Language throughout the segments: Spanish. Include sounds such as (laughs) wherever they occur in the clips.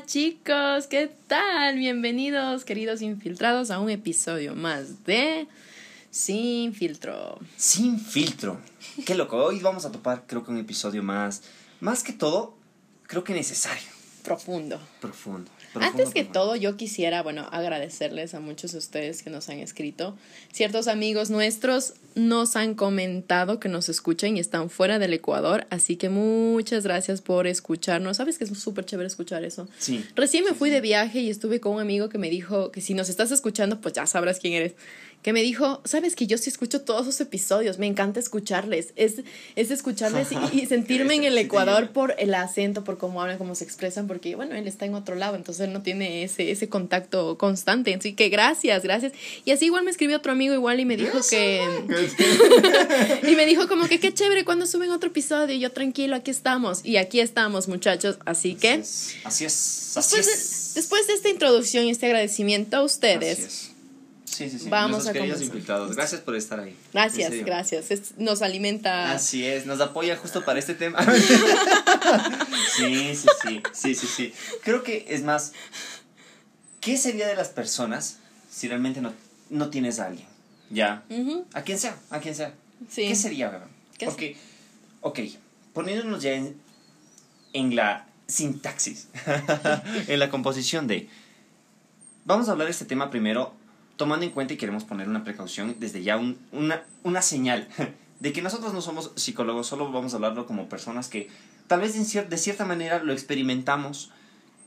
Hola chicos, ¿qué tal? Bienvenidos queridos infiltrados a un episodio más de Sin filtro. Sin filtro. Qué loco. Hoy vamos a topar creo que un episodio más, más que todo, creo que necesario. Profundo. Profundo. Antes que todo, yo quisiera, bueno, agradecerles a muchos de ustedes que nos han escrito. Ciertos amigos nuestros nos han comentado que nos escuchan y están fuera del Ecuador, así que muchas gracias por escucharnos. ¿Sabes que es súper chévere escuchar eso? Sí. Recién me fui de viaje y estuve con un amigo que me dijo que si nos estás escuchando, pues ya sabrás quién eres que me dijo, sabes que yo sí escucho todos sus episodios, me encanta escucharles, es, es escucharles y, (laughs) sentirme en el Ecuador por el acento, por cómo hablan, cómo se expresan, porque bueno, él está en otro lado, entonces él no tiene ese, ese contacto constante, así que gracias, gracias. Y así igual me escribió otro amigo igual y me dijo que... (laughs) y me dijo como que qué chévere cuando suben otro episodio, y yo tranquilo, aquí estamos, y aquí estamos muchachos, así que... Así es, así es. después, De, esta introducción y este agradecimiento a ustedes. Sí, sí, sí. Vamos a queridos infiltrados. Gracias por estar ahí. Gracias, gracias. nos alimenta. Así es, nos apoya justo para este tema. (laughs) sí, sí, sí. Sí, sí, sí. Creo que es más. ¿Qué sería de las personas si realmente no, no tienes a alguien? Ya. A quien sea, a quien sea. Sí. ¿Qué sería, ¿Qué Porque, ok, poniéndonos ya en, en la sintaxis, (laughs) en la composición de. Vamos a hablar de este tema primero tomando en cuenta y queremos poner una precaución, desde ya una, una señal (laughs) de que nosotros no somos psicólogos, solo vamos a hablarlo como personas que tal vez de cierta manera lo experimentamos.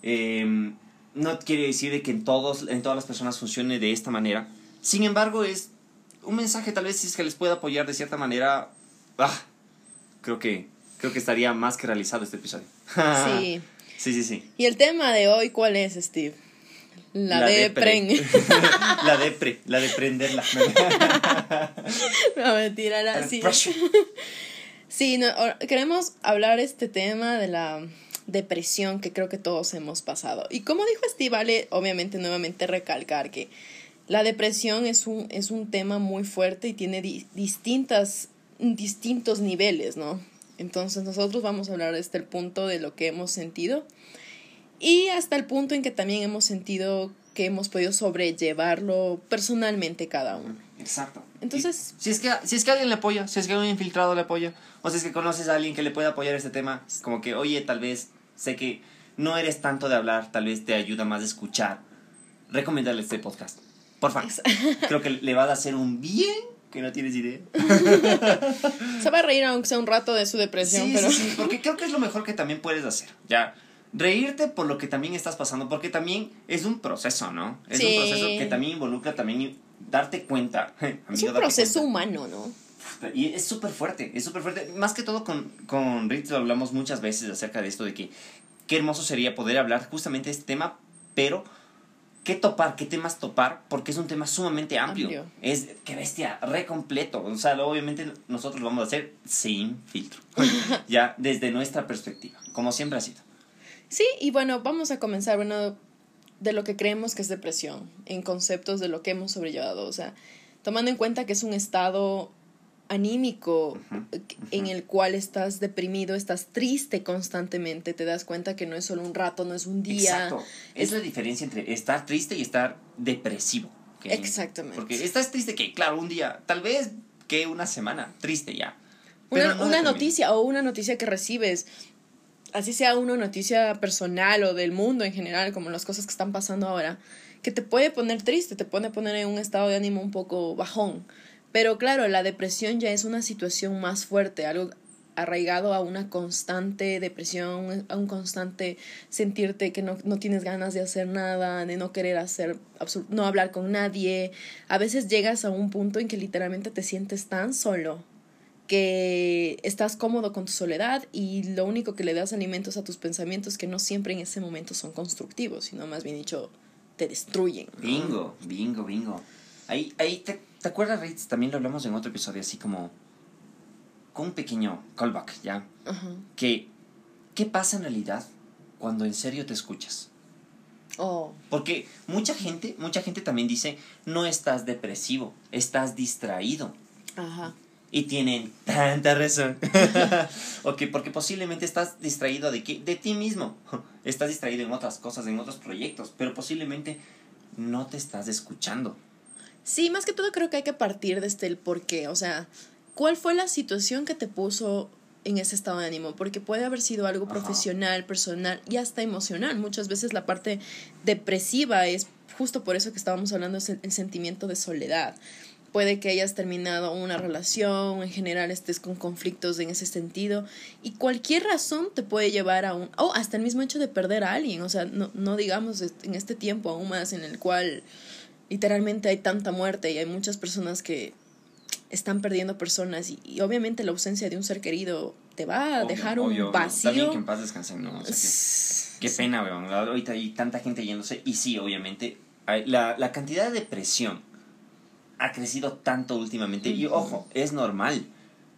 Em, no quiere decir de que en, todos, en todas las personas funcione de esta manera. Sin embargo, es un mensaje tal vez si es que les puede apoyar de cierta manera. Ah, creo que creo que estaría más que realizado este episodio. (laughs) Sí. sí, sí, sí. ¿Y el tema de hoy cuál es, Steve? La, la depren. (laughs) la depre, la de prenderla. (laughs) no, mentira, así. (laughs) Sí, no, queremos hablar este tema de la depresión que creo que todos hemos pasado. Y como dijo Steve, vale obviamente nuevamente recalcar que la depresión es un, es un tema muy fuerte y tiene distintas, distintos niveles, ¿no? Entonces nosotros vamos a hablar desde el punto de lo que hemos sentido y hasta el punto en que también hemos sentido que hemos podido sobrellevarlo personalmente cada uno. Exacto. Entonces... si es, que, si es que alguien le apoya, si es que un infiltrado le apoya, o si es que conoces a alguien que le puede apoyar este tema, como que, oye, tal vez sé que no eres tanto de hablar, tal vez te ayuda más de escuchar, recomendarle este podcast. Por favor. (laughs) Creo que le va a hacer un bien que no tienes idea. (laughs) Se va a reír aunque sea un rato de su depresión, pero... Sí, sí, porque creo que es lo mejor que también puedes hacer. Ya, reírte por lo que también estás pasando, porque también es un proceso, ¿no? Es un proceso que también involucra también darte cuenta. (laughs) es un proceso humano, ¿no? Y es súper fuerte, es súper fuerte. Más que todo con, con Ritz lo hablamos muchas veces acerca de esto, de que qué hermoso sería poder hablar justamente de este tema, pero qué topar, qué temas topar, porque es un tema sumamente amplio. Es, qué bestia, re completo. O sea, obviamente nosotros lo vamos a hacer sin filtro, (laughs) ya desde nuestra perspectiva, como siempre ha sido. Sí, y bueno, vamos a comenzar, bueno, de lo que creemos que es depresión, en conceptos de lo que hemos sobrellevado, o sea, tomando en cuenta que es un estado anímico en el cual estás deprimido, estás triste constantemente, te das cuenta que no es solo un rato, no es un día. Exacto. Es, la diferencia entre estar triste y estar depresivo. Exactamente. Porque estás triste que, claro, un día, tal vez que una semana, triste ya. Una, una noticia o una noticia que recibes así sea una noticia personal o del mundo en general, como las cosas que están pasando ahora, que te puede poner triste, te puede poner en un estado de ánimo un poco bajón. Pero claro, la depresión ya es una situación más fuerte, algo arraigado a una constante depresión, a un constante sentirte que no, no tienes ganas de hacer nada, de no querer hacer, no hablar con nadie. A veces llegas a un punto en que literalmente te sientes tan solo que estás cómodo con tu soledad y lo único que le das alimentos a tus pensamientos que no siempre en ese momento son constructivos, sino más bien dicho, te destruyen. Bingo, bingo, bingo. Ahí, ahí te, ¿te acuerdas, Ritz? También lo hablamos en otro episodio, así como con un pequeño callback, ¿ya? Que, ¿qué pasa en realidad cuando en serio te escuchas? Oh. Porque mucha gente, mucha gente también dice, no estás depresivo, estás distraído. Ajá. Y tienen tanta razón. (laughs) ok, porque posiblemente estás distraído de, qué? de ti mismo. (laughs) Estás distraído en otras cosas, en otros proyectos, pero posiblemente no te estás escuchando. Sí, más que todo creo que hay que partir desde el por qué. O sea, ¿cuál fue la situación que te puso en ese estado de ánimo? Porque puede haber sido algo profesional, personal y hasta emocional. Muchas veces la parte depresiva es justo por eso que estábamos hablando, es el sentimiento de soledad puede que hayas terminado una relación, en general estés con conflictos en ese sentido, y cualquier razón te puede llevar a un, o hasta el mismo hecho de perder a alguien, o sea, no, no digamos en este tiempo aún más en el cual literalmente hay tanta muerte y hay muchas personas que están perdiendo personas y, obviamente la ausencia de un ser querido te va a dejar un vacío. También que en paz descansen, ¿no? qué, pena, weón. Ahorita hay tanta gente yéndose y sí, obviamente, la, la cantidad de depresión ha crecido tanto últimamente. Y ojo, es normal.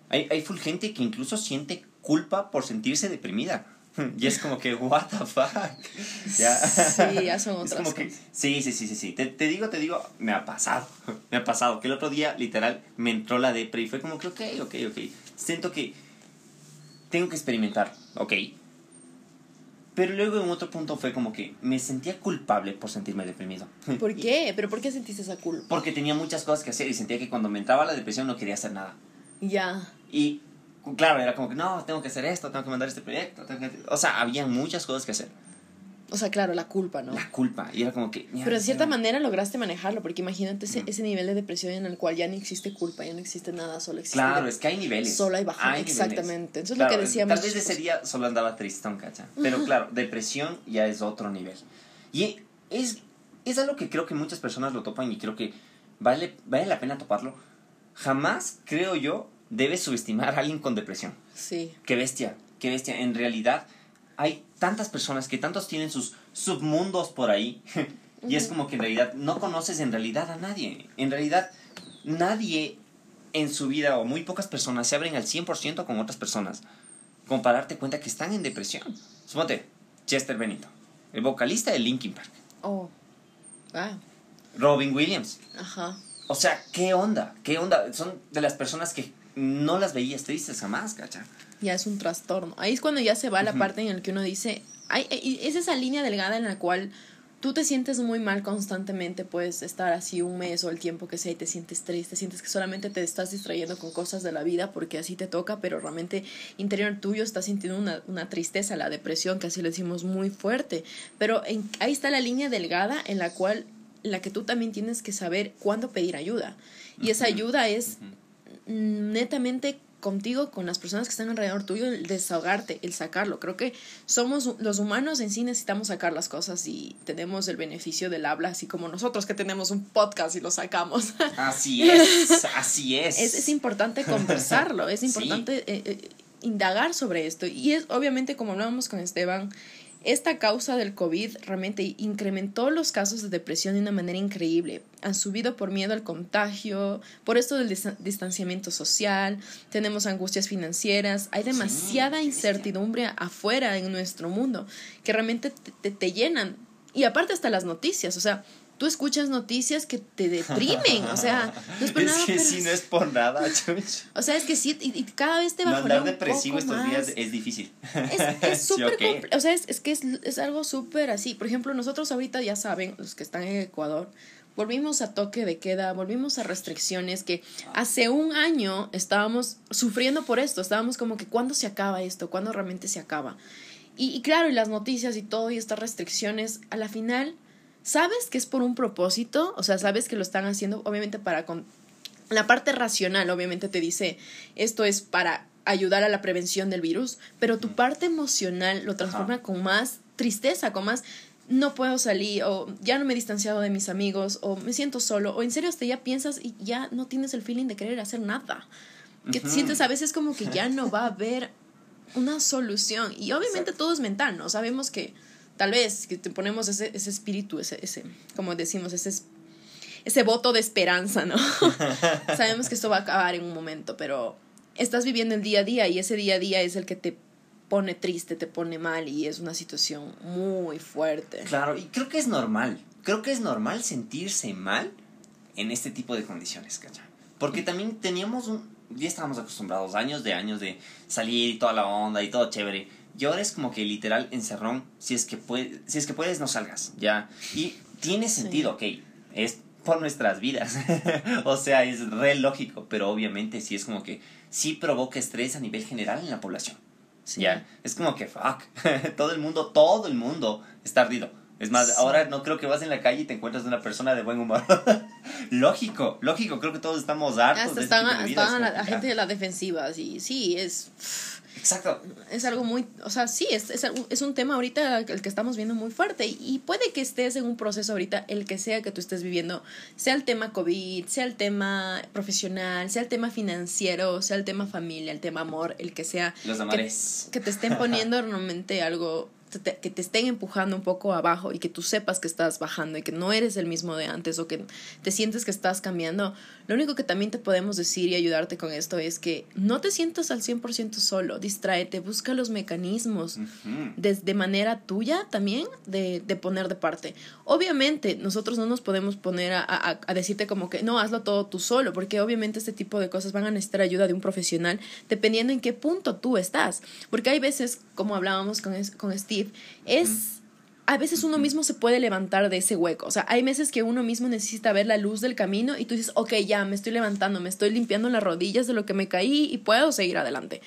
Hay, hay full gente que incluso siente culpa por sentirse deprimida. (laughs) Y es como que, what the fuck. (laughs) ¿Ya? Sí, ya son (laughs) otras como que, sí, sí, sí, sí, sí. Te, te, digo, te digo, me ha pasado. Me ha pasado. Que el otro día, literal, me entró la depre y fue como que, ok, ok, ok. Siento que tengo que experimentar, ok. Pero luego en otro punto fue como que me sentía culpable por sentirme deprimido. (laughs) ¿Por qué? ¿Pero por qué sentiste esa culpa? Porque tenía muchas cosas que hacer y sentía que cuando me entraba la depresión no quería hacer nada. Ya. Y claro, era como que no, tengo que hacer esto, tengo que mandar este proyecto. O sea, había muchas cosas que hacer. O sea, claro, la culpa, ¿no? La culpa. Y era como que... Pero de cierta manera lograste manejarlo, porque imagínate ese, ese, nivel de depresión en el cual ya no existe culpa, ya no existe nada, solo existe... Claro, es que hay niveles. Solo hay bajón, exactamente. Eso es lo que decíamos. Tal vez ese día solo andaba tristón, ¿cacha? Pero claro, depresión ya es otro nivel. Y es, es algo que creo que muchas personas lo topan y creo que vale, vale la pena toparlo. Jamás, creo yo, debes subestimar a alguien con depresión. Sí. Qué bestia, qué bestia. En realidad hay tantas personas que tantos tienen sus submundos por ahí (laughs) y es como que en realidad no conoces en realidad a nadie. En realidad nadie en su vida o muy pocas personas se abren al 100% con otras personas. Como para darte cuenta que están en depresión. Suponte, Chester Benito, el vocalista de Linkin Park. Oh. Ah. Robin Williams. Ajá. O sea, ¿qué onda? ¿Qué onda? Son de las personas que no las veías tristes jamás, ¿cacha? Ya es un trastorno. Ahí es cuando ya se va la parte en la que uno dice, hay, es esa línea delgada en la cual tú te sientes muy mal constantemente, puedes estar así un mes o el tiempo que sea y te sientes triste, sientes que solamente te estás distrayendo con cosas de la vida porque así te toca, pero realmente interior tuyo está sintiendo una, una tristeza, la depresión, que así le decimos muy fuerte. Pero ahí está la línea delgada en la cual la que tú también tienes que saber cuándo pedir ayuda. Y esa ayuda es netamente contigo, con las personas que están alrededor tuyo, el desahogarte, el sacarlo. Creo que somos los humanos en sí necesitamos sacar las cosas y tenemos el beneficio del habla, así como nosotros que tenemos un podcast y lo sacamos. (laughs) Así es, así es. Es, importante conversarlo, es (laughs) importante eh, eh, indagar sobre esto. Y es obviamente, como hablábamos con Esteban, esta causa del COVID realmente incrementó los casos de depresión de una manera increíble. Han subido por miedo al contagio, por esto del distanciamiento social, tenemos angustias financieras, hay demasiada incertidumbre afuera en nuestro mundo que realmente te, te llenan. Y aparte hasta las noticias, o sea, tú escuchas noticias que te deprimen, o sea, no es por nada. Es que si no es por nada, O sea, es que sí, y, cada vez te va a Andar depresivo estos días es difícil. Es (laughs) súper O sea, es, que es, algo súper así. Por ejemplo, nosotros ahorita ya saben, los que están en Ecuador, volvimos a toque de queda, volvimos a restricciones que hace un año estábamos sufriendo por esto, estábamos como que ¿cuándo se acaba esto? ¿Cuándo realmente se acaba? Y, y claro, y las noticias y todo y estas restricciones, a la final sabes que es por un propósito, o sea, sabes que lo están haciendo obviamente para... Con... La parte racional obviamente te dice, esto es para ayudar a la prevención del virus, pero tu parte emocional lo transforma con más tristeza, con más no puedo salir o ya no me he distanciado de mis amigos o me siento solo o en serio hasta ya piensas y ya no tienes el feeling de querer hacer nada. Que te sientes a veces como que ya no (laughs) va a haber una solución y obviamente todo es mental, ¿no? Sabemos que tal vez que te ponemos ese, ese espíritu, ese, ese, como decimos, ese, ese voto de esperanza, ¿no? (laughs) Sabemos que esto va a acabar en un momento, pero estás viviendo el día a día y ese día a día es el que te pone triste, te pone mal y es una situación muy fuerte. Claro, y creo que es normal, creo que es normal sentirse mal en este tipo de condiciones, ¿cachai? Porque también teníamos un, ya estábamos acostumbrados, años de años de salir y toda la onda y todo chévere. Y ahora es como que literal encerrón, si es que, puede, si es que puedes, no salgas, ¿ya? Y tiene sentido, ok, es por nuestras vidas. (laughs) o sea, es re lógico, pero obviamente sí es como que sí provoca estrés a nivel general en la población. Ya, es como que fuck, (laughs) todo el mundo, todo el mundo está ardido. Es más, ahora no creo que vas en la calle y te encuentras una persona de buen humor. (laughs) lógico, lógico, creo que todos estamos hartos. Hasta de este están, tipo de la, gente de la defensiva, sí, sí, es Exacto. Es algo muy, o sea, sí, es, es, es, un tema ahorita el que estamos viendo muy fuerte y, puede que estés en un proceso ahorita, el que sea que tú estés viviendo, sea el tema COVID, sea el tema profesional, sea el tema financiero, sea el tema familia, el tema amor, el que sea. Los amores. Que, que te estén poniendo normalmente algo que te estén empujando un poco abajo y que tú sepas que estás bajando y que no eres el mismo de antes o que te sientes que estás cambiando, lo único que también te podemos decir y ayudarte con esto es que no te sientas al 100% solo, distráete, busca los mecanismos de, manera tuya también de, de, poner de parte. Obviamente nosotros no nos podemos poner a, a, a, decirte como que no, hazlo todo tú solo, porque obviamente este tipo de cosas van a necesitar ayuda de un profesional dependiendo en qué punto tú estás, porque hay veces, como hablábamos con, con Steve, es a veces uno mismo se puede levantar de ese hueco. O sea, hay meses que uno mismo necesita ver la luz del camino y tú dices, ok, ya me estoy levantando, me estoy limpiando las rodillas de lo que me caí y puedo seguir adelante.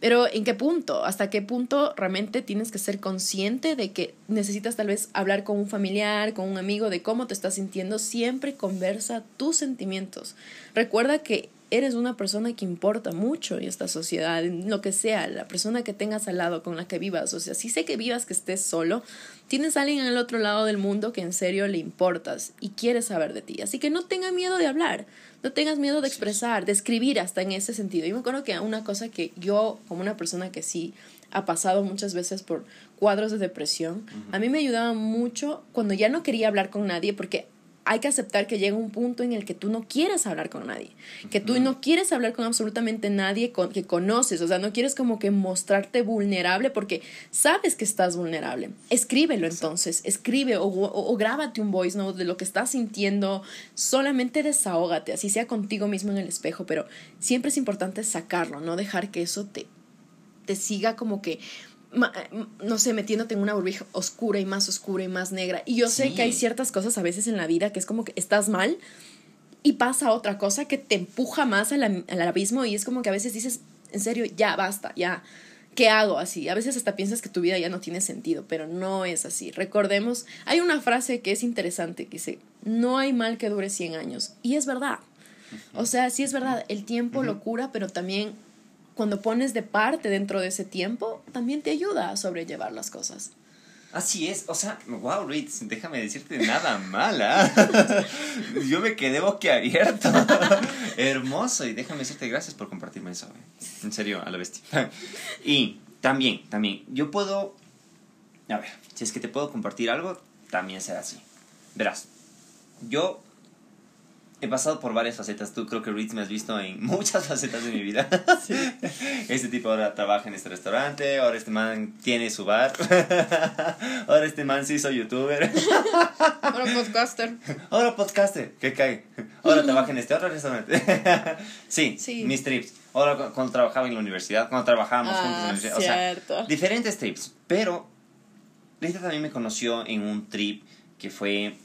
Pero ¿en qué punto? ¿Hasta qué punto realmente tienes que ser consciente de que necesitas tal vez hablar con un familiar, con un amigo de cómo te estás sintiendo? Siempre conversa tus sentimientos. Recuerda que eres una persona que importa mucho en esta sociedad, en lo que sea, la persona que tengas al lado con la que vivas. O sea, si sé que vivas que estés solo, tienes a alguien al otro lado del mundo que en serio le importas y quiere saber de ti. Así que no tengas miedo de hablar, no tengas miedo de expresar, de escribir hasta en ese sentido. Y me acuerdo que una cosa que yo, como una persona que sí ha pasado muchas veces por cuadros de depresión, a mí me ayudaba mucho cuando ya no quería hablar con nadie porque hay que aceptar que llega un punto en el que tú no quieres hablar con nadie, que tú no quieres hablar con absolutamente nadie con, que conoces, o sea, no quieres como que mostrarte vulnerable porque sabes que estás vulnerable. Escríbelo entonces, escribe o, o, grábate un voice note de lo que estás sintiendo, solamente desahógate, así sea contigo mismo en el espejo, pero siempre es importante sacarlo, no dejar que eso te, te siga como que no sé, metiéndote en una burbija oscura y más oscura y más negra. Y yo sé que hay ciertas cosas a veces en la vida que es como que estás mal y pasa otra cosa que te empuja más al, al abismo y es como que a veces dices, en serio, ya basta, ya. ¿Qué hago así? A veces hasta piensas que tu vida ya no tiene sentido, pero no es así. Recordemos, hay una frase que es interesante que dice, no hay mal que dure 100 años. Y es verdad. O sea, sí es verdad, el tiempo lo cura, pero también cuando pones de parte dentro de ese tiempo, también te ayuda a sobrellevar las cosas. Así es, o sea, wow, Ritz, déjame decirte nada mala. ¿ah? (laughs) Yo me quedé boquiabierto. (laughs) Hermoso, y déjame decirte gracias por compartirme eso, en serio, a la bestia. (laughs) y también, también, yo puedo, a ver, si es que te puedo compartir algo, también será así. Verás, yo he pasado por varias facetas. Tú creo que Ritz me has visto en (laughs) muchas facetas de mi vida. Sí. (laughs) Este tipo ahora trabaja en este restaurante, ahora este man tiene su bar, (laughs) ahora este man sí soy youtuber. Ahora podcaster. Ahora podcaster, que cae. Ahora trabaja en este otro restaurante. sí, sí, mis trips. Ahora cuando trabajaba en la universidad, cuando trabajábamos juntos en la universidad. Cierto. O sea, diferentes trips. Pero Rita también me conoció en un trip que fue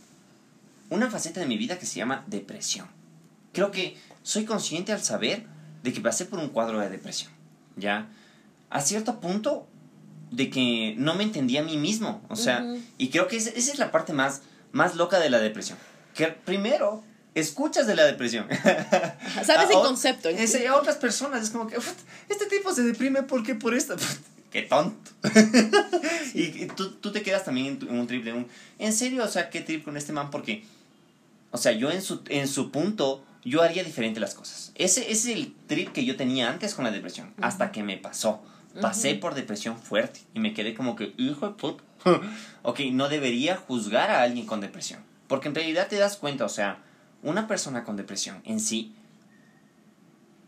una faceta de mi vida que se llama depresión. Creo que soy consciente al saber de que pasé por un cuadro de depresión, ¿ya? A cierto punto de que no me entendía a mí mismo, o sea, y creo que esa, es la parte más, más loca de la depresión. Que primero escuchas de la depresión. (laughs) Sabes el concepto. Es, a otras personas es como que este tipo se deprime porque por esto. (laughs) qué tonto. (laughs) y, tú, tú, te quedas también en, un triple. Un, en serio, o sea, qué trip con este man porque o sea, yo en su, en su punto, yo haría diferente las cosas. Ese, es el trip que yo tenía antes con la depresión, hasta que me pasó. Pasé por depresión fuerte y me quedé como que, hijo de puta. ok, no debería juzgar a alguien con depresión. Porque en realidad te das cuenta, o sea, una persona con depresión en sí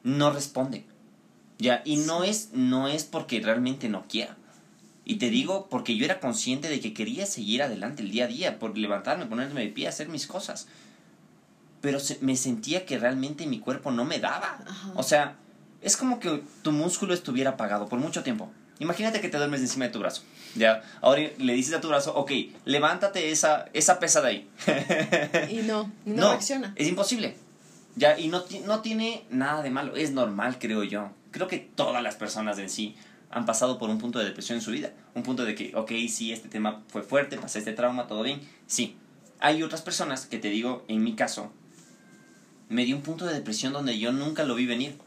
no responde. Ya, y no es, no es porque realmente no quiera. Y te digo porque yo era consciente de que quería seguir adelante el día a día, por levantarme, ponerme de pie, hacer mis cosas. Pero me sentía que realmente mi cuerpo no me daba. O sea, es como que tu músculo estuviera apagado por mucho tiempo. Imagínate que te duermes encima de tu brazo. Ya, ahora le dices a tu brazo, ok, levántate esa, esa pesa de ahí. (laughs) y no, no, reacciona. Es imposible. Ya, y no, no tiene nada de malo. Es normal, creo yo. Creo que todas las personas en sí han pasado por un punto de depresión en su vida. Un punto de que, ok, sí, este tema fue fuerte, pasé este trauma, todo bien. Sí. Hay otras personas que te digo, en mi caso, me dio un punto de depresión donde yo nunca lo vi venir.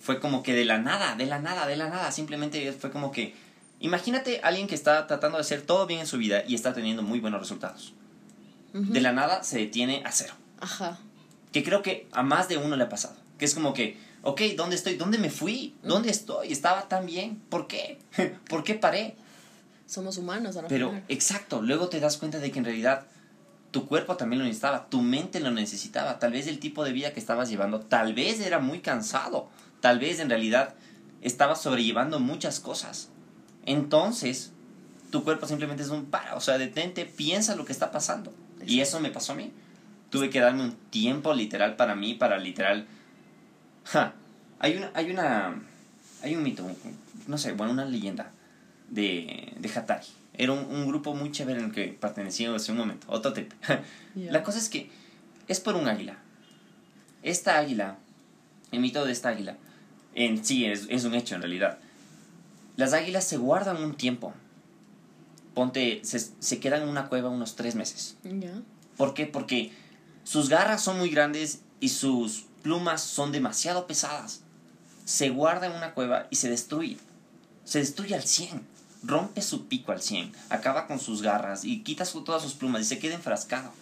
Fue como que de la nada, de la nada, de la nada. Simplemente fue como que, imagínate a alguien que está tratando de hacer todo bien en su vida y está teniendo muy buenos resultados. De la nada se detiene a cero. Ajá. Que creo que a más de uno le ha pasado. Que es como que, ok, ¿dónde estoy? ¿Dónde me fui? ¿Dónde estoy? Estaba tan bien. ¿Por qué? (laughs) ¿Por qué paré? Somos humanos, a Pero, exacto, luego te das cuenta de que en realidad tu cuerpo también lo necesitaba, tu mente lo necesitaba, tal vez el tipo de vida que estabas llevando, tal vez era muy cansado, tal vez en realidad estabas sobrellevando muchas cosas. Entonces, tu cuerpo simplemente es un para, o sea, detente, piensa lo que está pasando. Y eso me pasó a mí. Tuve que darme un tiempo literal para mí, para literal... Hay una, hay una, hay un mito, no sé, bueno, una leyenda de, de Hatari era un, grupo muy chévere en el que pertenecía hace un momento. Otro tip. (laughs) La cosa es que es por un águila. Esta águila, el mito de esta águila, en sí es, es un hecho en realidad. Las águilas se guardan un tiempo. Ponte, se, se quedan en una cueva unos tres meses. ¿Por qué? Porque sus garras son muy grandes y sus plumas son demasiado pesadas. Se guarda en una cueva y se destruye. Se destruye al 100 rompe su pico al 100, acaba con sus garras y quita todas sus plumas y se queda enfrascado.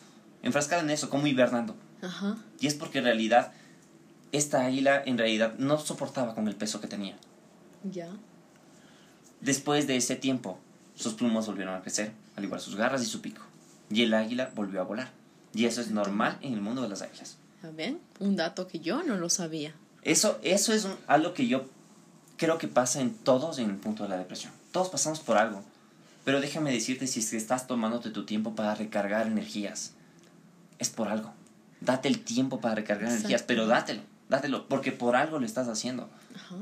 Enfrascado en eso, como hibernando. Ajá. Y es porque en realidad esta águila en realidad no soportaba con el peso que tenía. Ya. Después de ese tiempo, sus plumas volvieron a crecer, al igual sus garras y su pico. Y el águila volvió a volar. Y eso es normal en el mundo de las águilas. ¿Ven? Un dato que yo no lo sabía. Eso, eso es algo que yo creo que pasa en todos en el punto de la depresión. Todos pasamos por algo. Pero déjame decirte si es que estás tomándote tu tiempo para recargar energías. Es por algo. Date el tiempo para recargar energías, pero dátelo, dátelo, porque por algo lo estás haciendo.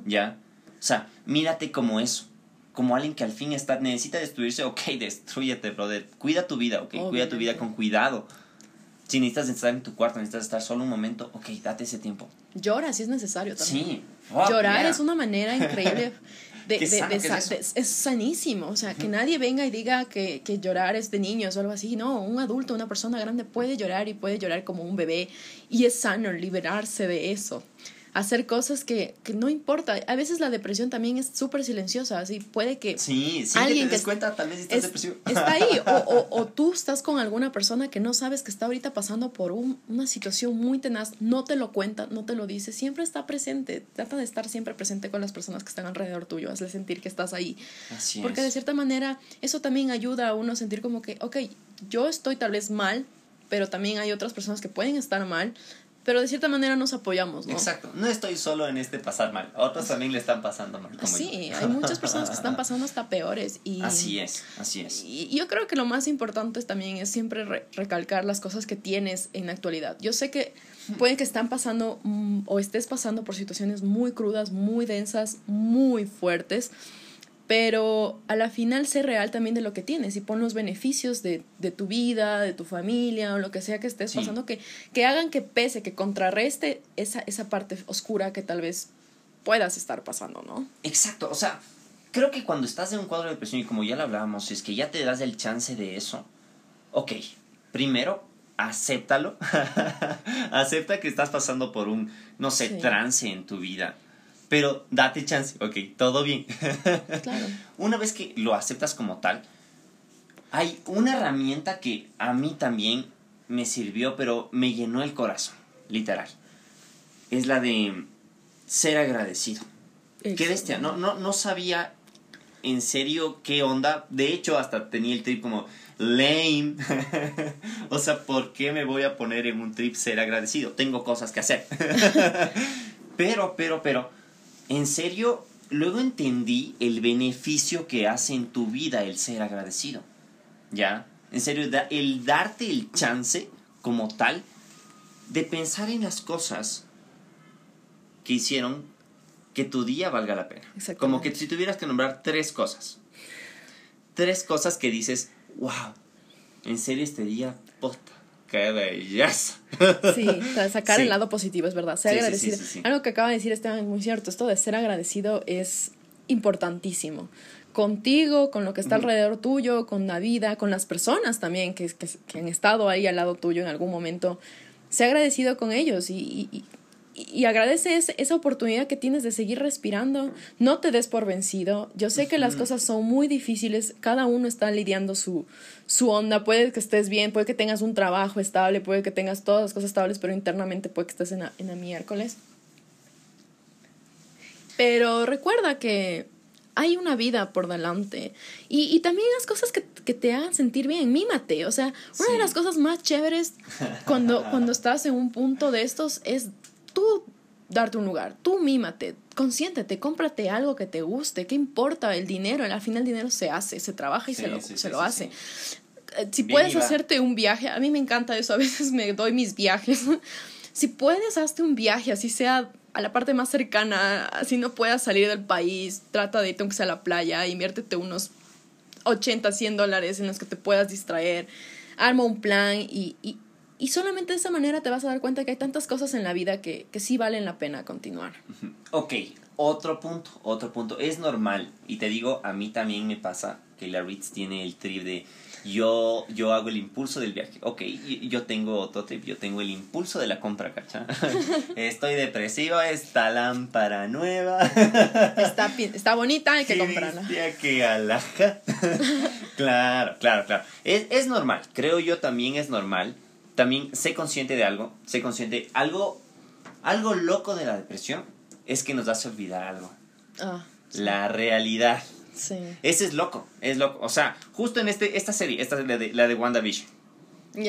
¿Ya? O sea, mírate como eso. Como alguien que al fin está, necesita destruirse, ok, destruyete, brother. Cuida tu vida, ok, cuida tu vida con cuidado. Si necesitas estar en tu cuarto, necesitas estar solo un momento, ok, date ese tiempo. Llora si es necesario también. Sí. Llorar es una manera increíble (laughs) es, sanísimo, o sea, que nadie venga y diga que, que, llorar es de niños o algo así, no, un adulto, una persona grande puede llorar y puede llorar como un bebé y es sano liberarse de eso hacer cosas que, que, no importa. A veces la depresión también es súper silenciosa, así puede que... Sí, sí, alguien que te des cuenta, tal vez estás depresivo. Está ahí, (laughs) o, o, o, tú estás con alguna persona que no sabes que está ahorita pasando por un, una situación muy tenaz, no te lo cuenta, no te lo dice, siempre está presente, trata de estar siempre presente con las personas que están alrededor tuyo, hazle sentir que estás ahí. Así Porque de cierta manera eso también ayuda a uno a sentir como que, ok, yo estoy tal vez mal, pero también hay otras personas que pueden estar mal, pero de cierta manera nos apoyamos, ¿no? Exacto, no estoy solo en este pasar mal, otros también le están pasando mal. sí, hay muchas (laughs) personas que están pasando hasta peores. Y, así es, así es. Y yo creo que lo más importante también es siempre recalcar las cosas que tienes en la actualidad. Yo sé que pueden que están pasando mm, o estés pasando por situaciones muy crudas, muy densas, muy fuertes pero a la final sé real también de lo que tienes y pon los beneficios de, de tu vida, de tu familia o lo que sea que estés pasando, que, que hagan que pese, que contrarreste esa, esa parte oscura que tal vez puedas estar pasando, ¿no? Exacto, o sea, creo que cuando estás en un cuadro de depresión y como ya lo hablábamos, es que ya te das el chance de eso, ok, primero acéptalo, (laughs) acepta que estás pasando por un, no sé, trance en tu vida pero date chance, ok, todo bien. Claro. (laughs) Una vez que lo aceptas como tal, hay una herramienta que a mí también me sirvió, pero me llenó el corazón, literal. Es la de ser agradecido. Qué bestia, no, no, no sabía en serio qué onda. De hecho, hasta tenía el trip como lame. (laughs) o sea, ¿por qué me voy a poner en un trip ser agradecido? Tengo cosas que hacer. (laughs) pero, pero, pero en serio, luego entendí el beneficio que hace en tu vida el ser agradecido. ¿Ya? En serio, el darte el chance como tal de pensar en las cosas que hicieron que tu día valga la pena. Como que si tuvieras que nombrar tres cosas. Tres cosas que dices, wow, en serio este día, qué belleza. Sí, sacar (laughs) el lado positivo, es verdad. Ser agradecido. Algo que acaba de decir Esteban es muy cierto. Esto de ser agradecido es importantísimo contigo, con lo que está alrededor tuyo, con la vida, con las personas también que, que, han estado ahí al lado tuyo en algún momento. Sé agradecido con ellos y, y, y agradece esa oportunidad que tienes de seguir respirando. No te des por vencido. Yo sé que las cosas son muy difíciles. Cada uno está lidiando su, su onda. Puede que estés bien, puede que tengas un trabajo estable, puede que tengas todas las cosas estables, pero internamente puede que estés en en la miércoles. Pero recuerda que hay una vida por delante. Y, y también las cosas que, que, te hagan sentir bien, mímate. O sea, una de las cosas más chéveres cuando, cuando estás en un punto de estos es tú darte un lugar, tú mímate, consiéntete, cómprate algo que te guste, ¿qué importa el dinero? Al final el dinero se hace, se trabaja y se lo, se lo hace. Eh, si puedes hacerte un viaje, a mí me encanta eso, a veces me doy mis viajes. (laughs) si puedes, hazte un viaje, así sea a la parte más cercana, así no puedas salir del país, trata de irte aunque sea a la playa, inviértete unos 80, 100 dólares en los que te puedas distraer, arma un plan y, y, y, solamente de esa manera te vas a dar cuenta que hay tantas cosas en la vida que, que sí valen la pena continuar. Ok, otro punto, otro punto. Es normal, y te digo, a mí también me pasa que la Ritz tiene el trip de yo, yo hago el impulso del viaje. Ok, yo tengo otro trip, yo tengo el impulso de la compra, ¿cacha? (laughs) Estoy depresivo, esta lámpara nueva. está, está bonita, hay que comprarla. que alaja. (laughs) claro, claro, claro. Es, es normal, creo yo también es normal. También sé consciente de algo, sé consciente, algo, algo loco de la depresión es que nos hace olvidar algo. Ah, La realidad. Sí. Ese es loco, es loco. O sea, justo en este, esta serie, esta es la de, la de WandaVision.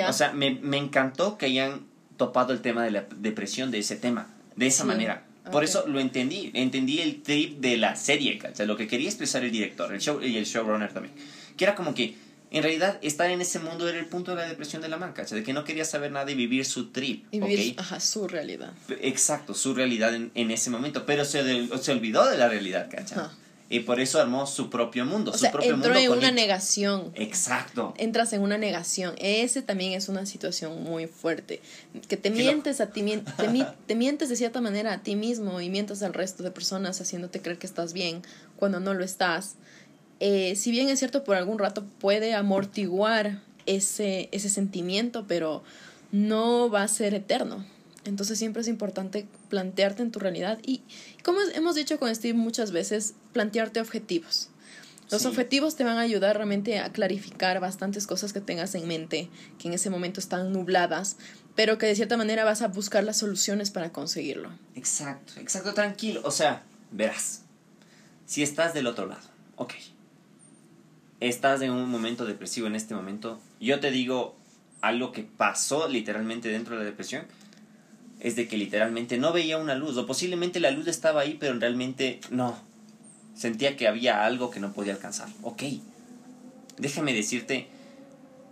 O sea, me, me, encantó que hayan topado el tema de la depresión de ese tema, de esa manera. Por eso lo entendí, entendí el trip de la serie, ¿cachai? Lo que quería expresar el director el show, y el showrunner también. Que era como que, en realidad, estar en ese mundo era el punto de la depresión de la man, ¿cachai? De que no quería saber nada y vivir su trip, y vivir, ajá, su realidad. Exacto, su realidad en, en ese momento. Pero se, se olvidó de la realidad, ¿cachai? Y por eso armó su propio mundo. su propio entró en una negación. Exacto. Entras en una negación. Ese también es una situación muy fuerte. Que te mientes a ti, te, te mientes de cierta manera a ti mismo y mientes al resto de personas haciéndote creer que estás bien cuando no lo estás. Eh, si bien es cierto, por algún rato puede amortiguar ese, ese sentimiento, pero no va a ser eterno. Entonces siempre es importante plantearte en tu realidad y, como hemos dicho con Steve muchas veces, plantearte objetivos. Los objetivos te van a ayudar realmente a clarificar bastantes cosas que tengas en mente, que en ese momento están nubladas, pero que de cierta manera vas a buscar las soluciones para conseguirlo. Exacto, exacto, tranquilo. O sea, verás, si estás del otro lado, ok, estás en un momento depresivo en este momento, yo te digo algo que pasó literalmente dentro de la depresión, es de que literalmente no veía una luz, o posiblemente la luz estaba ahí, pero realmente no. Sentía que había algo que no podía alcanzar. Ok, déjame decirte,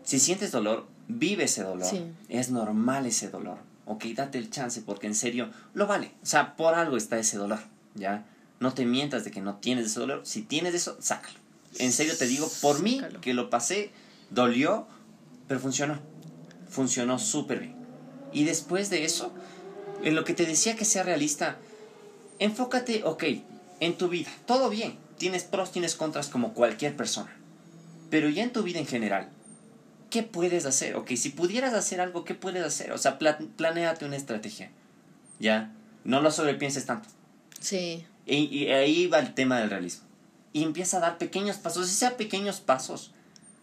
si sientes dolor, vive ese dolor. Es normal ese dolor. Ok, date el chance porque en serio lo vale. O sea, por algo está ese dolor. ¿Ya? No te mientas de que no tienes ese dolor. Si tienes eso, sácalo. En serio te digo, por mí que lo pasé, dolió, pero funcionó. Funcionó súper bien. Y después de eso, en lo que te decía que sea realista, enfócate, ok, en tu vida, todo bien, tienes pros, tienes contras como cualquier persona, pero ya en tu vida en general, ¿qué puedes hacer? Ok, si pudieras hacer algo, ¿qué puedes hacer? O sea, planeate una estrategia, ¿ya? No lo sobrepienses tanto. Sí. Y, ahí va el tema del realismo. Y empieza a dar pequeños pasos, si sea pequeños pasos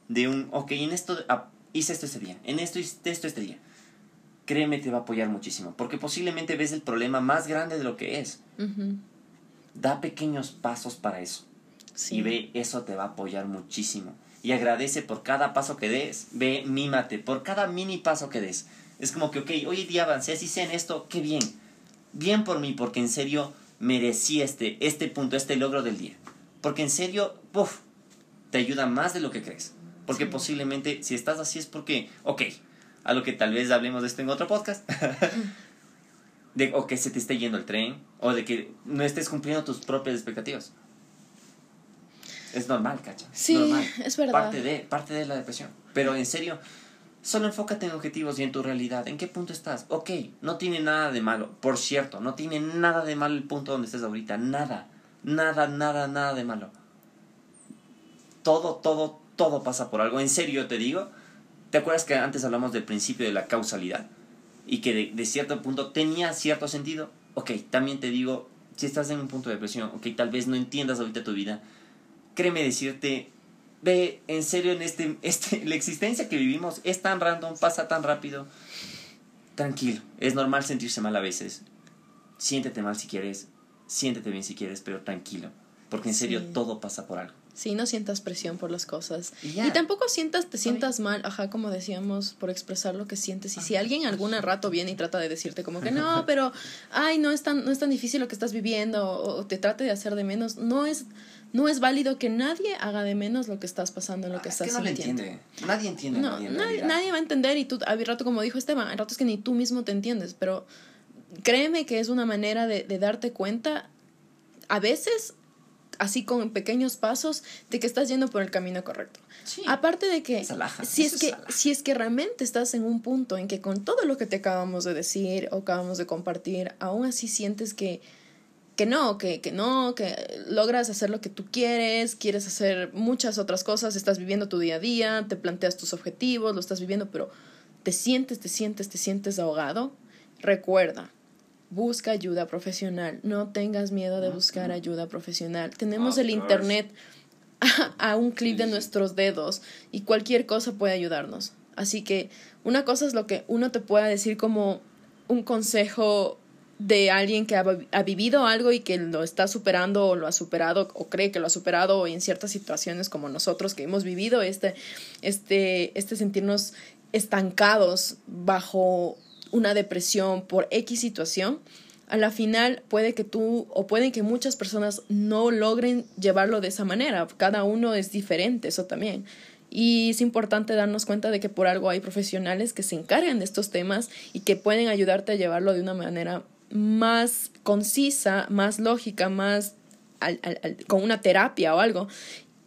de un, ok, en esto ah, hice esto este día, en esto hice esto este día créeme, te va a apoyar muchísimo, porque posiblemente ves el problema más grande de lo que es. Da pequeños pasos para eso. Y ve, eso te va a apoyar muchísimo. Y agradece por cada paso que des. Ve, mímate por cada mini paso que des. Es como que, ok, hoy día avancé, así sé en esto, qué bien. Bien por mí, porque en serio merecí este, este punto, este logro del día. Porque en serio, puff, te ayuda más de lo que crees. Porque posiblemente si estás así es porque, ok, a lo que tal vez hablemos de esto en otro podcast. (laughs) de, o que se te esté yendo el tren, o de que no estés cumpliendo tus propias expectativas. Es normal, cacha. Sí, es verdad. Parte de, parte de la depresión. Pero en serio, solo enfócate en objetivos y en tu realidad. ¿En qué punto estás? Ok, no tiene nada de malo. Por cierto, no tiene nada de malo el punto donde estés ahorita. Nada. Nada, nada, nada de malo. Todo, todo, todo pasa por algo. En serio te digo. ¿Te acuerdas que antes hablamos del principio de la causalidad? Y que de, cierto punto tenía cierto sentido. Ok, también te digo, si estás en un punto de depresión, ok, tal vez no entiendas ahorita tu vida créeme decirte, ve, en serio, en este, (laughs) este, la existencia que vivimos es tan random, pasa tan rápido. Tranquilo, es normal sentirse mal a veces. Siéntete mal si quieres, siéntete bien si quieres, pero tranquilo, porque en serio todo pasa por algo. Sí, no sientas presión por las cosas. Y, tampoco sientas, te sientas mal, ajá, como decíamos, por expresar lo que sientes. Y si alguien algún rato viene y trata de decirte como que no, (laughs) pero, ay, no es tan, no es tan difícil lo que estás viviendo, o te trate de hacer de menos, no es, no es válido que nadie haga de menos lo que estás pasando, lo que ah, estás que no sintiendo. Entiende. Nadie entiende. No, nadie, nadie, va a entender y tú, a rato como dijo Esteban, hay ratos que ni tú mismo te entiendes, pero créeme que es una manera de, de darte cuenta, a veces así con pequeños pasos, de que estás yendo por el camino correcto. Aparte de que, si es que, si es que realmente estás en un punto en que con todo lo que te acabamos de decir o acabamos de compartir, aún así sientes que que no, que, que no, que logras hacer lo que tú quieres, quieres hacer muchas otras cosas, estás viviendo tu día a día, te planteas tus objetivos, lo estás viviendo, pero te sientes, te sientes, te sientes ahogado, recuerda, busca ayuda profesional, no tengas miedo de buscar ayuda profesional. Tenemos el Internet (laughs) a, un clic de nuestros dedos y cualquier cosa puede ayudarnos. Así que una cosa es lo que uno te pueda decir como un consejo de alguien que ha, vivido algo y que lo está superando o lo ha superado o cree que lo ha superado o en ciertas situaciones como nosotros que hemos vivido este, este, este sentirnos estancados bajo una depresión por X situación, a la final puede que tú o pueden que muchas personas no logren llevarlo de esa manera. Cada uno es diferente, eso también. Y es importante darnos cuenta de que por algo hay profesionales que se encargan de estos temas y que pueden ayudarte a llevarlo de una manera más concisa, más lógica, más con una terapia o algo.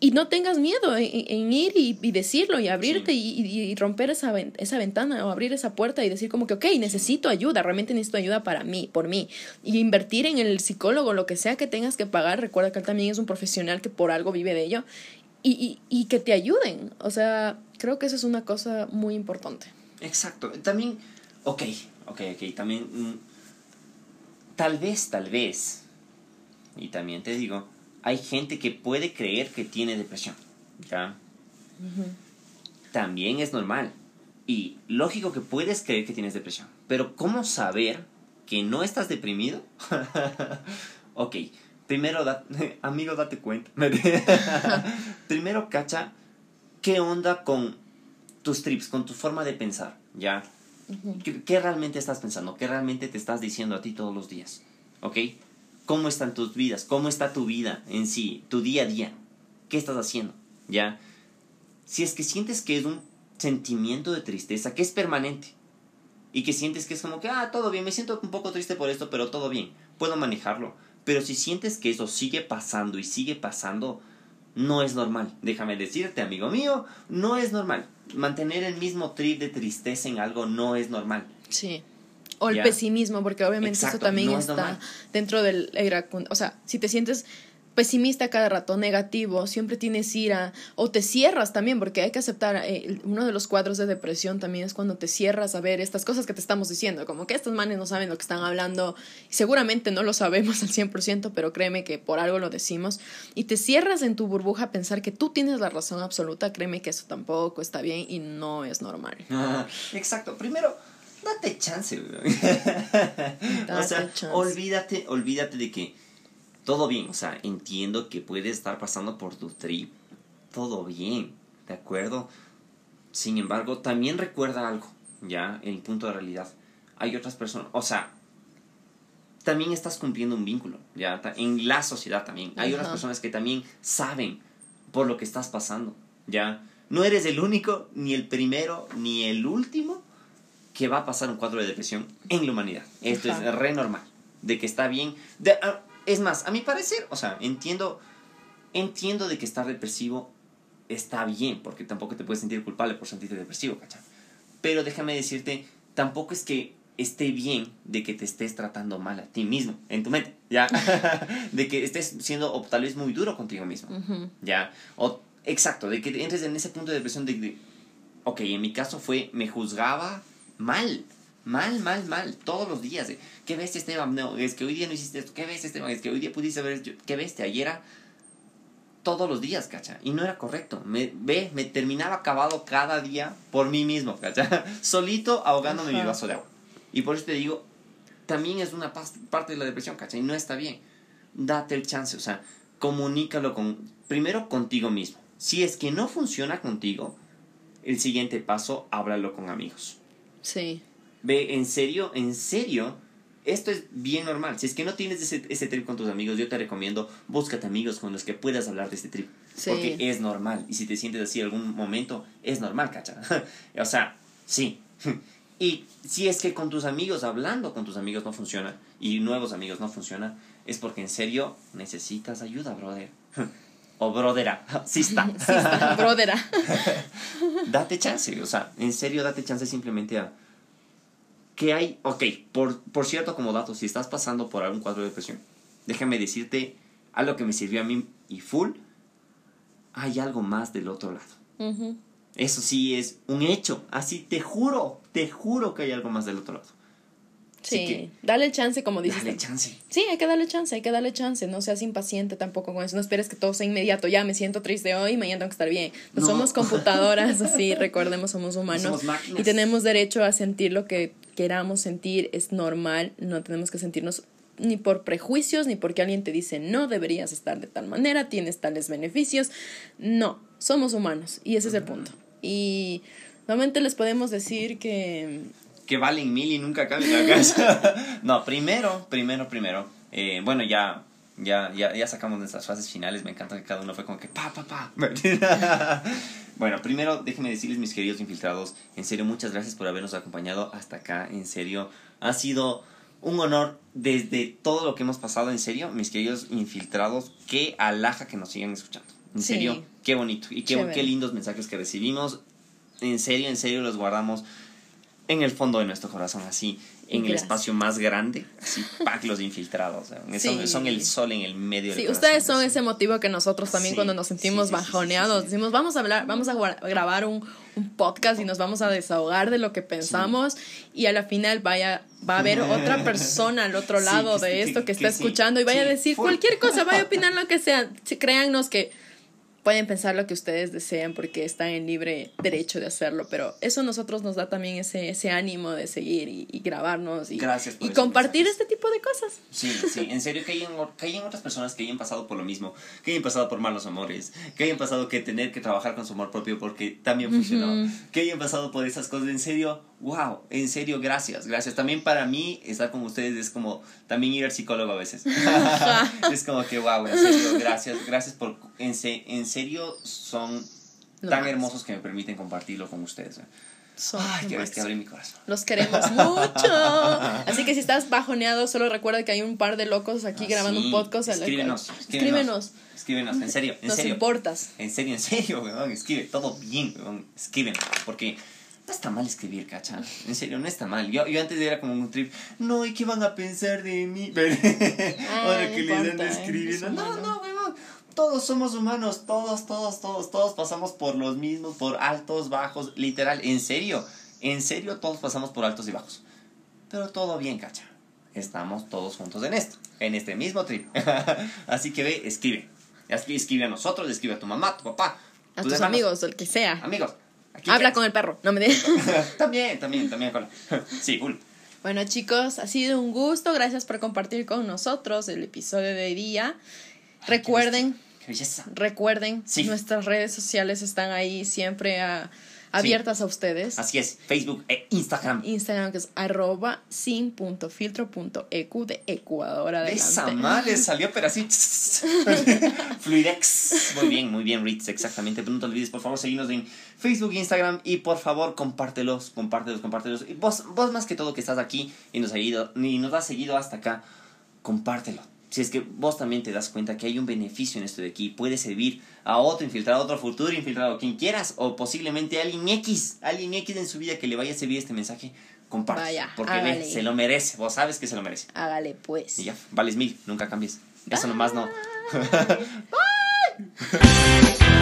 Y no tengas miedo en, ir y, decirlo y abrirte y, romper esa, esa ventana o abrir esa puerta y decir como que, ok, necesito ayuda, realmente necesito ayuda para mí, por mí. Y invertir en el psicólogo, lo que sea que tengas que pagar, recuerda que él también es un profesional que por algo vive de ello. Y, y que te ayuden. O sea, creo que eso es una cosa muy importante. Exacto. También, ok, ok, ok, también mm, Tal vez, tal vez, y también te digo, hay gente que puede creer que tiene depresión, ¿ya? También es normal. Y lógico que puedes creer que tienes depresión, pero ¿cómo saber que no estás deprimido? (laughs) ok, primero, da, (laughs) amigo, date cuenta. (laughs) primero, cacha, ¿qué onda con tus trips, con tu forma de pensar? ¿Ya? ¿Qué, realmente estás pensando? ¿Qué realmente te estás diciendo a ti todos los días? ¿Ok? ¿Cómo están tus vidas? ¿Cómo está tu vida en sí? Tu día a día. ¿Qué estás haciendo? ¿Ya? Si es que sientes que es un sentimiento de tristeza que es permanente y que sientes que es como que, ah, todo bien, me siento un poco triste por esto, pero todo bien, puedo manejarlo. Pero si sientes que eso sigue pasando y sigue pasando, no es normal. Déjame decirte, amigo mío, no es normal mantener el mismo trip de tristeza en algo no es normal. Sí. O el pesimismo, porque obviamente eso también está dentro del... O sea, si te sientes pesimista cada rato, negativo, siempre tienes ira o te cierras también, porque hay que aceptar, eh, uno de los cuadros de depresión también es cuando te cierras a ver estas cosas que te estamos diciendo, como que estos manes no saben lo que están hablando, seguramente no lo sabemos al 100%, pero créeme que por algo lo decimos, y te cierras en tu burbuja a pensar que tú tienes la razón absoluta, créeme que eso tampoco está bien y no es normal. (laughs) exacto, primero... Date chance, (laughs) o sea, olvídate, olvídate de que todo bien, o sea, entiendo que puedes estar pasando por tu trip, todo bien, ¿de acuerdo? Sin embargo, también recuerda algo, ya, en el punto de realidad. Hay otras personas, o sea, también estás cumpliendo un vínculo, ya, en la sociedad también. Hay otras personas que también saben por lo que estás pasando, ya. No eres el único, ni el primero, ni el último que va a pasar un cuadro de depresión en la humanidad. Esto es re normal. De que está bien. De, ah, es más, a mi parecer, o sea, entiendo, entiendo de que estar depresivo está bien, porque tampoco te puedes sentir culpable por sentirte depresivo, ¿cachai? Pero déjame decirte, tampoco es que esté bien de que te estés tratando mal a ti mismo, en tu mente, ¿ya? (laughs) de que estés siendo o tal vez muy duro contigo mismo, ¿ya? O, exacto, de que entres en ese punto de depresión de, ok, en mi caso fue, me juzgaba mal, mal, mal, mal, todos los días, de, ¿qué bestia Esteban? No, es que hoy día no hiciste esto, ¿qué bestia Esteban? Es que hoy día pudiste ver, ¿qué bestia? Ayer era todos los días, ¿cacha? Y no era correcto. Me, ve, me terminaba acabado cada día por mí mismo, ¿cacha? (laughs) Solito ahogándome mi vaso de agua. Y por eso te digo, también es una parte de la depresión, ¿cacha? Y no está bien. Date el chance, o sea, comunícalo con, primero contigo mismo. Si es que no funciona contigo, el siguiente paso, háblalo con amigos. Sí. Ve, en serio, en serio, esto es bien normal. Si es que no tienes ese, ese trip con tus amigos, yo te recomiendo, búscate amigos con los que puedas hablar de este trip. Porque es normal. Y si te sientes así en algún momento, es normal, cacha. (laughs) o sea, sí. (laughs) y si es que con tus amigos, hablando con tus amigos no funciona, y nuevos amigos no funciona, es porque en serio necesitas ayuda, brother. (laughs) o brodera. (laughs) Está, (laughs) brodera. (laughs) date chance, o sea, en serio date chance simplemente a que hay, ok, por, por cierto, como dato, si estás pasando por algún cuadro de depresión, déjame decirte algo que me sirvió a mí y full, hay algo más del otro lado. Eso sí es un hecho, así te juro, te juro que hay algo más del otro lado. Sí, dale chance, como dices. Dale chance. Sí, hay que darle chance, hay que darle chance. No seas impaciente tampoco con eso. No esperes que todo sea inmediato. Ya me siento triste hoy, mañana tengo que estar bien. No, somos computadoras, (laughs) así, recordemos, somos humanos. y tenemos derecho a sentir lo que queramos sentir, es normal. No tenemos que sentirnos ni por prejuicios, ni porque alguien te dice no deberías estar de tal manera, tienes tales beneficios. No, somos humanos y ese es el punto. Y nuevamente les podemos decir que que valen mil y nunca en la casa. (laughs) no, primero, primero, primero. Eh, bueno, ya, ya, ya, ya sacamos nuestras fases finales. Me encanta que cada uno fue como que pa, pa, pa. (laughs) bueno, primero, déjenme decirles, mis queridos infiltrados, en serio, muchas gracias por habernos acompañado hasta acá. En serio, ha sido un honor desde todo lo que hemos pasado. En serio, mis queridos infiltrados, qué alhaja que nos sigan escuchando. En serio, qué bonito y qué, qué lindos mensajes que recibimos. En serio, en serio, los guardamos en el fondo de nuestro corazón, así, en el espacio más grande, así, (laughs) pack los infiltrados. Son, el sol en el medio Sí, ustedes son ese motivo que nosotros también cuando nos sentimos bajoneados, decimos, vamos a hablar, vamos a grabar un, podcast y nos vamos a desahogar de lo que pensamos y a la final vaya, va a haber (laughs) otra persona al otro lado de esto que, está escuchando y vaya a decir cualquier cosa, vaya a (laughs) opinar lo que sea. Créannos que pueden pensar lo que ustedes desean porque están en libre derecho de hacerlo, pero eso a nosotros nos da también ese, ese ánimo de seguir y, grabarnos y, y compartir este tipo de cosas. Sí, sí, en serio que hayan, que hayan otras personas que hayan pasado por lo mismo, que hayan pasado por malos amores, que hayan pasado que tener que trabajar con su amor propio porque también funcionó, que hayan pasado por esas cosas, en serio, wow, en serio, gracias, gracias. También para mí estar con ustedes es como también ir al psicólogo a veces. (laughs) (laughs) es como que wow, en serio, gracias, gracias por, en, en serio son tan hermosos que me permiten compartirlo con ustedes. Ay, qué bestia, abrí mi corazón. Los queremos mucho. Así que si estás bajoneado, solo recuerda que hay un par de locos aquí ah, grabando un podcast. Escríbenos, escríbenos. Escríbenos, en serio, en Nos serio. importas. En serio, en serio, (laughs) weón. Escribe todo bien, weón. Escriben. Porque no está mal escribir, cacha. En serio, no está mal. Yo, yo antes era como un trip, no, ¿y qué van a pensar de mí? (laughs) Ahora que le dan escribiendo. No, no, weón. Todos somos humanos, todos, todos, todos, todos pasamos por los mismos, por altos, bajos, literal, en serio, en serio, todos pasamos por altos y bajos. Pero todo bien, cacha. Estamos todos juntos en esto, en este mismo trip. (laughs) Así que ve, escribe. Escribe a nosotros, escribe a tu mamá, tu papá. A tus amigos, el que sea. Amigos, Habla con el perro, no me digas. (laughs) también, también, también con. (laughs) Sí, cool. Bueno, chicos, ha sido un gusto. Gracias por compartir con nosotros el episodio de hoy día. recuerden, recuerden, nuestras redes sociales están ahí siempre a, abiertas a ustedes. Así es, Facebook e Instagram. Instagram que es arroba sin.filtro.eq de Ecuador adelante. Esa madre salió pero así. (laughs) Fluidex. Muy bien, muy bien, Ritz, exactamente. no te olvides, por favor, seguirnos en Facebook e Instagram y por favor, compártelos, compártelos, compártelos. Y vos, vos más que todo que estás aquí y nos, ha ido, y nos has seguido hasta acá, compártelo si es que vos también te das cuenta que hay un beneficio en esto de aquí, puede servir a otro infiltrado, a otro futuro infiltrado, quien quieras, o posiblemente a alguien X, alguien X en su vida que le vaya a servir este mensaje, comparte. porque ve, se lo merece, vos sabes que se lo merece. Hágale pues. Y ya, vales mil, nunca cambies. Eso nomás no. (laughs) Bye.